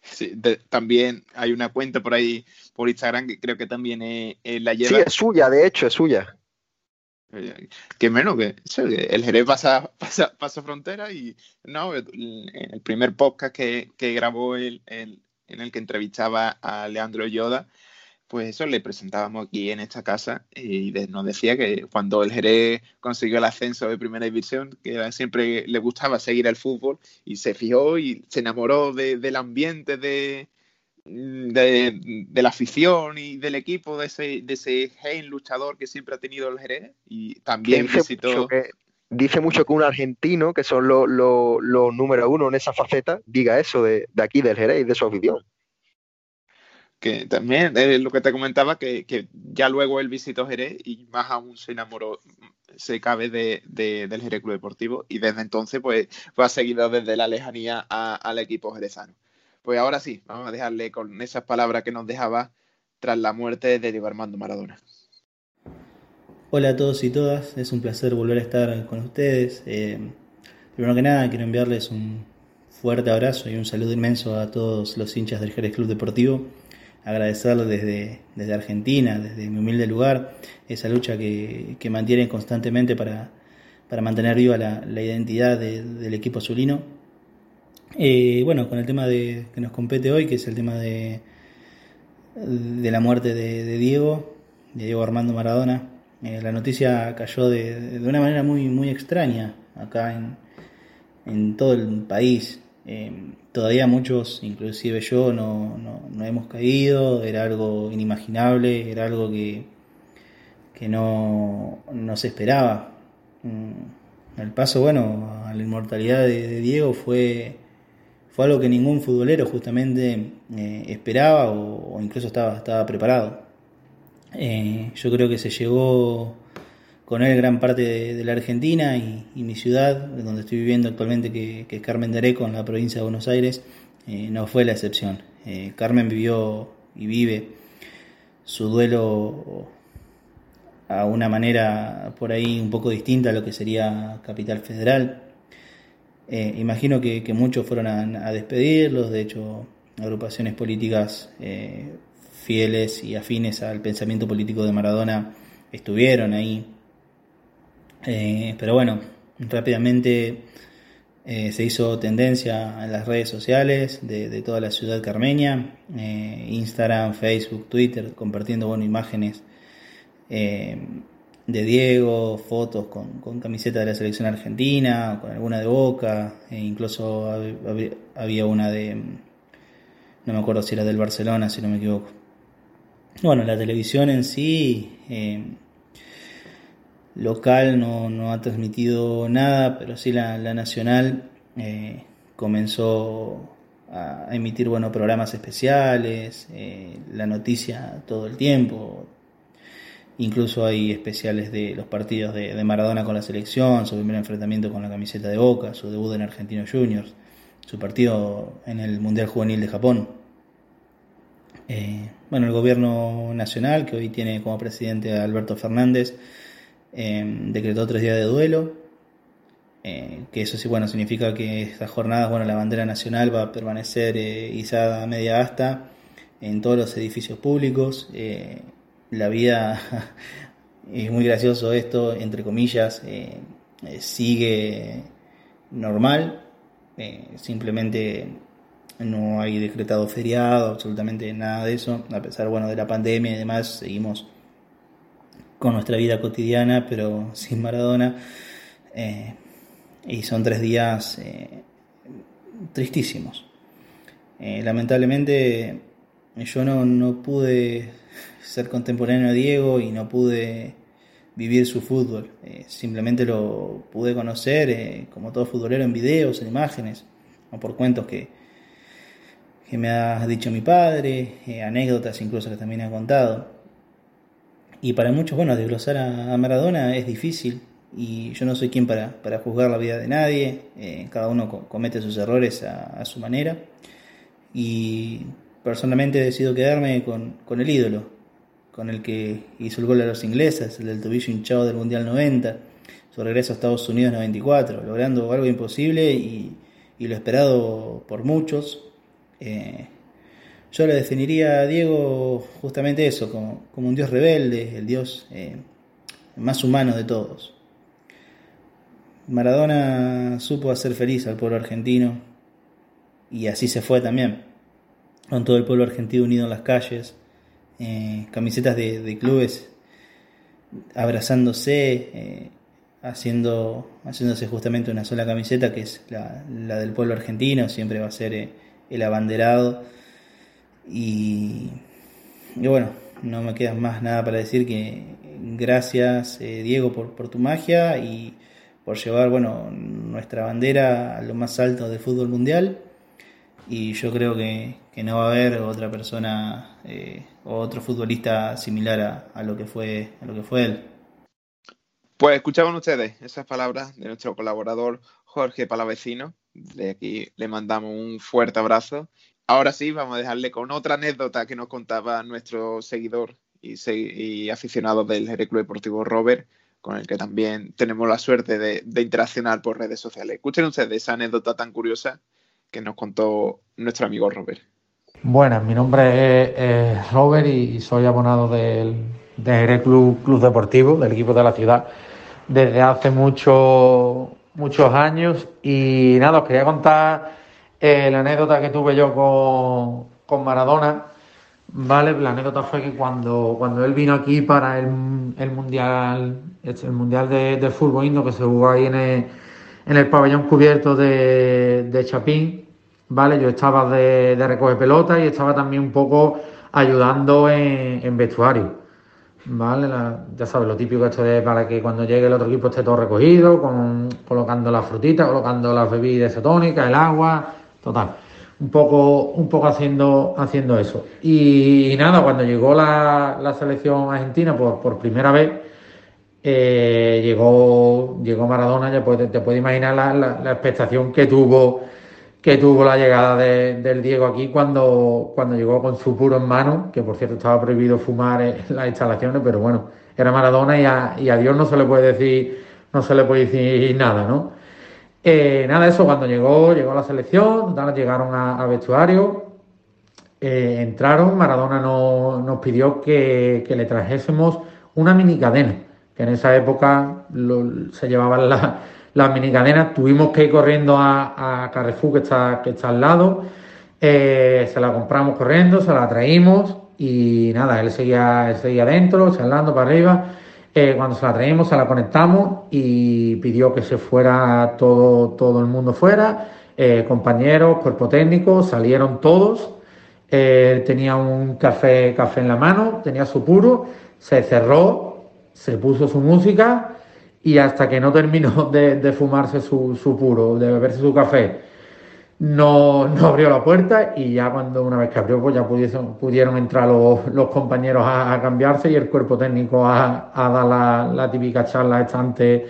Sí, también hay una cuenta por ahí por Instagram que creo que también la lleva. Sí, es suya, de hecho, es suya. Que menos que el Jerez pasa, pasa, pasa frontera y no, en el primer podcast que, que grabó él, en el que entrevistaba a Leandro Yoda, pues eso le presentábamos aquí en esta casa y nos decía que cuando el Jerez consiguió el ascenso de primera división, que siempre le gustaba seguir el fútbol y se fijó y se enamoró del ambiente de, de, la afición y del equipo, de ese, de ese gen luchador que siempre ha tenido el Jerez y también visitó... dice mucho que un argentino, que son los los número uno en esa faceta, diga eso de, de aquí, del Jerez, de su afición. Que también es lo que te comentaba, que, que ya luego él visitó Jerez y más aún se enamoró, se cabe de, de- del Jerez Club Deportivo y desde entonces pues, pues ha seguido desde la lejanía a- al equipo jerezano. Pues ahora sí, vamos a dejarle con esas palabras que nos dejaba tras la muerte de Diego Armando Maradona. Hola a todos y todas, es un placer volver a estar con ustedes. Eh, primero que nada, quiero enviarles un fuerte abrazo y un saludo inmenso a todos los hinchas del Jerez Club Deportivo. Agradecerles desde, desde Argentina, desde mi humilde lugar, esa lucha que, que mantienen constantemente para, para mantener viva la, la identidad de- del equipo azulino. Eh, bueno, con el tema de, que nos compete hoy, que es el tema de, de la muerte de, Diego, de Diego Armando Maradona. Eh, la noticia cayó de, de una manera muy, muy extraña acá en, en todo el país. Eh, todavía muchos, inclusive yo, no, no, no hemos caído, era algo inimaginable, era algo que, que no, no se esperaba. Mm, El paso, bueno, a la inmortalidad de Diego fue, fue algo que ningún futbolero justamente eh, esperaba o, incluso estaba, preparado. Eh, yo creo que se llegó con él gran parte de, la Argentina y, mi ciudad, donde estoy viviendo actualmente, que, es Carmen de Areco, en la provincia de Buenos Aires, eh, no fue la excepción. Carmen vivió y vive su duelo a una manera por ahí un poco distinta a lo que sería Capital Federal. Eh, imagino que, muchos fueron a, despedirlos, de hecho, agrupaciones políticas eh, fieles y afines al pensamiento político de Maradona estuvieron ahí. Eh, pero bueno, rápidamente se hizo tendencia en las redes sociales de, toda la ciudad carmeña, Instagram, Facebook, Twitter, compartiendo bueno, imágenes de Diego, fotos con, con camiseta de la selección argentina, con alguna de Boca, e incluso hab- hab- había una de, no me acuerdo si era del Barcelona, si no me equivoco. Bueno, la televisión en sí eh, local no, no ha transmitido nada, pero sí la, la nacional eh, comenzó a emitir bueno, programas especiales, eh, la noticia todo el tiempo. Incluso hay especiales de los partidos de, de Maradona con la selección, su primer enfrentamiento con la camiseta de Boca, su debut en Argentinos Juniors, su partido en el Mundial Juvenil de Japón. Eh, bueno, el gobierno nacional, que hoy tiene como presidente a Alberto Fernández, eh, decretó tres días de duelo, eh, que eso sí, bueno, significa que estas jornadas, bueno, la bandera nacional va a permanecer eh, izada a media asta en todos los edificios públicos. La vida, <laughs> es muy gracioso esto, entre comillas, eh, eh, sigue normal, eh, simplemente no hay decretado feriado, absolutamente nada de eso, a pesar bueno de la pandemia y demás, seguimos con nuestra vida cotidiana, pero <laughs> sin Maradona. y son tres días tristísimos. Lamentablemente yo no, no pude ser contemporáneo a Diego y no pude vivir su fútbol. Eh, simplemente lo pude conocer eh, como todo futbolero en videos, en imágenes, o por cuentos que, que me ha dicho mi padre, eh, anécdotas incluso que también ha contado. Y para muchos, bueno, desglosar a, a Maradona es difícil y yo no soy quien para, para juzgar la vida de nadie, cada uno co- comete sus errores a, a su manera y personalmente decido quedarme con, con el ídolo, con el que hizo el gol a los ingleses, el del tobillo hinchado del Mundial 90, su regreso a Estados Unidos 94, logrando algo imposible y, y lo esperado por muchos. Eh, yo le definiría a Diego justamente eso, como, como un dios rebelde, el dios eh, más humano de todos. Maradona supo hacer feliz al pueblo argentino y así se fue también, con todo el pueblo argentino unido en las calles, eh, camisetas de, clubes abrazándose, eh, haciendo, haciéndose justamente una sola camiseta que es la, del pueblo argentino, siempre va a ser eh, el abanderado. Y, bueno, no me queda más nada para decir que gracias Diego por, por tu magia y por llevar bueno, nuestra bandera a lo más alto del fútbol mundial y yo creo que, no va a haber otra persona eh, o otro futbolista similar a, lo que fue a lo que fue él. Pues escuchaban ustedes esas palabras de nuestro colaborador Jorge Palavecino. De aquí le mandamos un fuerte abrazo. Ahora sí, vamos a dejarle con otra anécdota que nos contaba nuestro seguidor y, aficionado del Jerez Club Deportivo Robert, con el que también tenemos la suerte de, interaccionar por redes sociales. Escuchen ustedes esa anécdota tan curiosa que nos contó nuestro amigo Robert. Buenas, mi nombre es, Robert y soy abonado del, del Club, Club Deportivo, del equipo de la ciudad, desde hace mucho, muchos años. Y nada, os quería contar eh, la anécdota que tuve yo con, con Maradona Vale, la anécdota fue que cuando, cuando él vino aquí para el, el mundial, el mundial de, fútbol indo que se jugó ahí en el, en el pabellón cubierto de, de Chapín, vale, yo estaba de, de recoger pelota y estaba también un poco ayudando en, en vestuario. ¿vale? ya sabes, lo típico esto de para que cuando llegue el otro equipo esté todo recogido, con, colocando las frutitas, colocando las bebidas isotónicas, el agua, total un poco, un poco haciendo, haciendo eso. Y, nada, cuando llegó la, selección argentina por, por primera vez, eh, llegó, llegó Maradona, ya te puedes imaginar la, la, expectación que tuvo que tuvo la llegada del Diego aquí cuando, cuando llegó con su puro en mano, que por cierto estaba prohibido fumar en <laughs> las instalaciones, pero bueno, era Maradona y a, y a Dios no se le puede decir, no se le puede decir nada, ¿no? Eh, nada, eso cuando llegó, llegó la selección, llegaron a, vestuario, eh, entraron, Maradona nos pidió que, le trajésemos una mini cadena, que en esa época se llevaban las mini cadenas, tuvimos que ir corriendo a, Carrefour que está, que está al lado, eh, se la compramos corriendo, se la traímos y nada, él seguía, él seguía dentro, charlando para arriba. Eh, cuando se la traímos, se la conectamos y pidió que se fuera todo, todo el mundo fuera, eh, compañeros, cuerpo técnico, salieron todos. Eh, tenía un café, café en la mano, tenía su puro, se cerró, se puso su música y hasta que no terminó de, fumarse su, su puro, de beberse su café, no, no, abrió la puerta y ya cuando una vez que abrió pues ya pudieron, pudieron entrar los, los compañeros a, cambiarse y el cuerpo técnico a, a dar la, la, típica charla esta antes,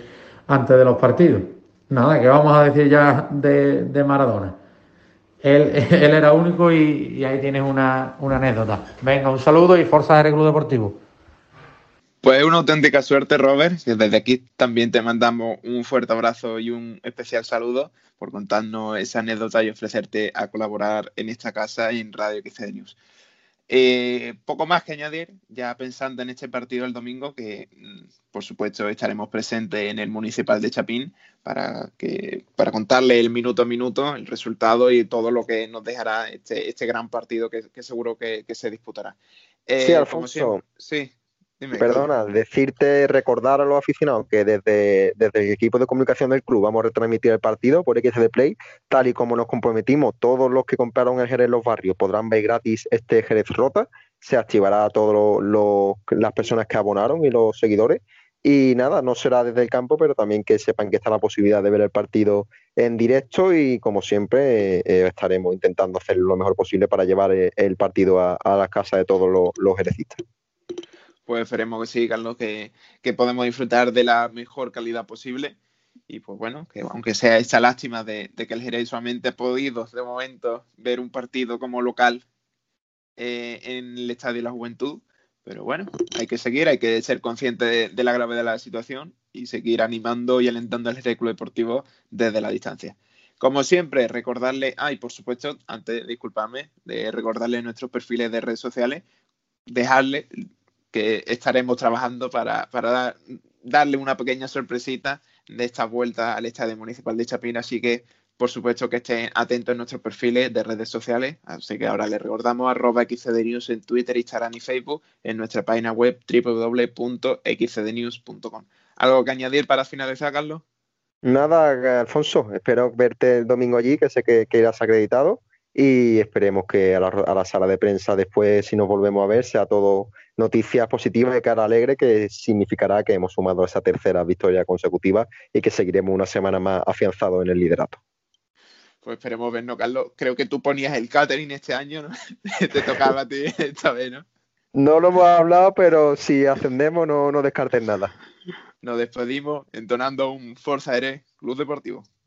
antes de los partidos. Nada, que vamos a decir ya de, de Maradona. Él, <laughs> él, era único y, y ahí tienes una, una, anécdota. Venga, un saludo y fuerza de Club Deportivo. Pues una auténtica suerte, Robert, que desde aquí también te mandamos un fuerte abrazo y un especial saludo por contarnos esa anécdota y ofrecerte a colaborar en esta casa y en Radio XC News. Eh, poco más que añadir, ya pensando en este partido el domingo, que mm, por supuesto estaremos presentes en el Municipal de Chapín para, que, para contarle el minuto a minuto, el resultado y todo lo que nos dejará este, este gran partido que, seguro que, se disputará. sí, eh, Alfonso. sí. Perdona, decirte, recordar a los aficionados que desde, desde el equipo de comunicación del club vamos a retransmitir el partido por XD Play, tal y como nos comprometimos, todos los que compraron el Jerez los barrios podrán ver gratis este Jerez Rota, se activará a todas las personas que abonaron y los seguidores. Y nada, no será desde el campo, pero también que sepan que está la posibilidad de ver el partido en directo y como siempre eh, estaremos intentando hacer lo mejor posible para llevar eh, el partido a, la casa de todos los, los jerecistas pues esperemos que sí, Carlos, que, podemos disfrutar de la mejor calidad posible. Y pues bueno, que aunque sea esta lástima de, que el Jerez solamente ha podido de momento ver un partido como local eh, en el Estadio de la Juventud, pero bueno, hay que seguir, hay que ser consciente de, la gravedad de la situación y seguir animando y alentando al Jerez Club Deportivo desde la distancia. Como siempre, recordarle, ah, y por supuesto, antes, disculparme, de recordarle nuestros perfiles de redes sociales, dejarle que estaremos trabajando para, darle una pequeña sorpresita de esta vuelta al Estadio Municipal de Chapín. Así que, por supuesto, que estén atentos en nuestros perfiles de redes sociales. Así que ahora les recordamos arroba xcdnews en Twitter, Instagram y Facebook, en nuestra página web www.xcdnews.com. ¿Algo que añadir para finalizar, Carlos? Nada, Alfonso. Espero verte el domingo allí, que sé que, que irás acreditado. Y esperemos que a la, a la sala de prensa después, si nos volvemos a ver, sea todo noticias positivas de cara alegre, que significará que hemos sumado esa tercera victoria consecutiva y que seguiremos una semana más afianzados en el liderato. Pues esperemos vernos, Carlos. Creo que tú ponías el catering este año, ¿no? <laughs> Te tocaba a ti esta vez, ¿no? No lo hemos hablado, pero si ascendemos no, no descarten nada. Nos despedimos entonando un Forza Ere Club Deportivo.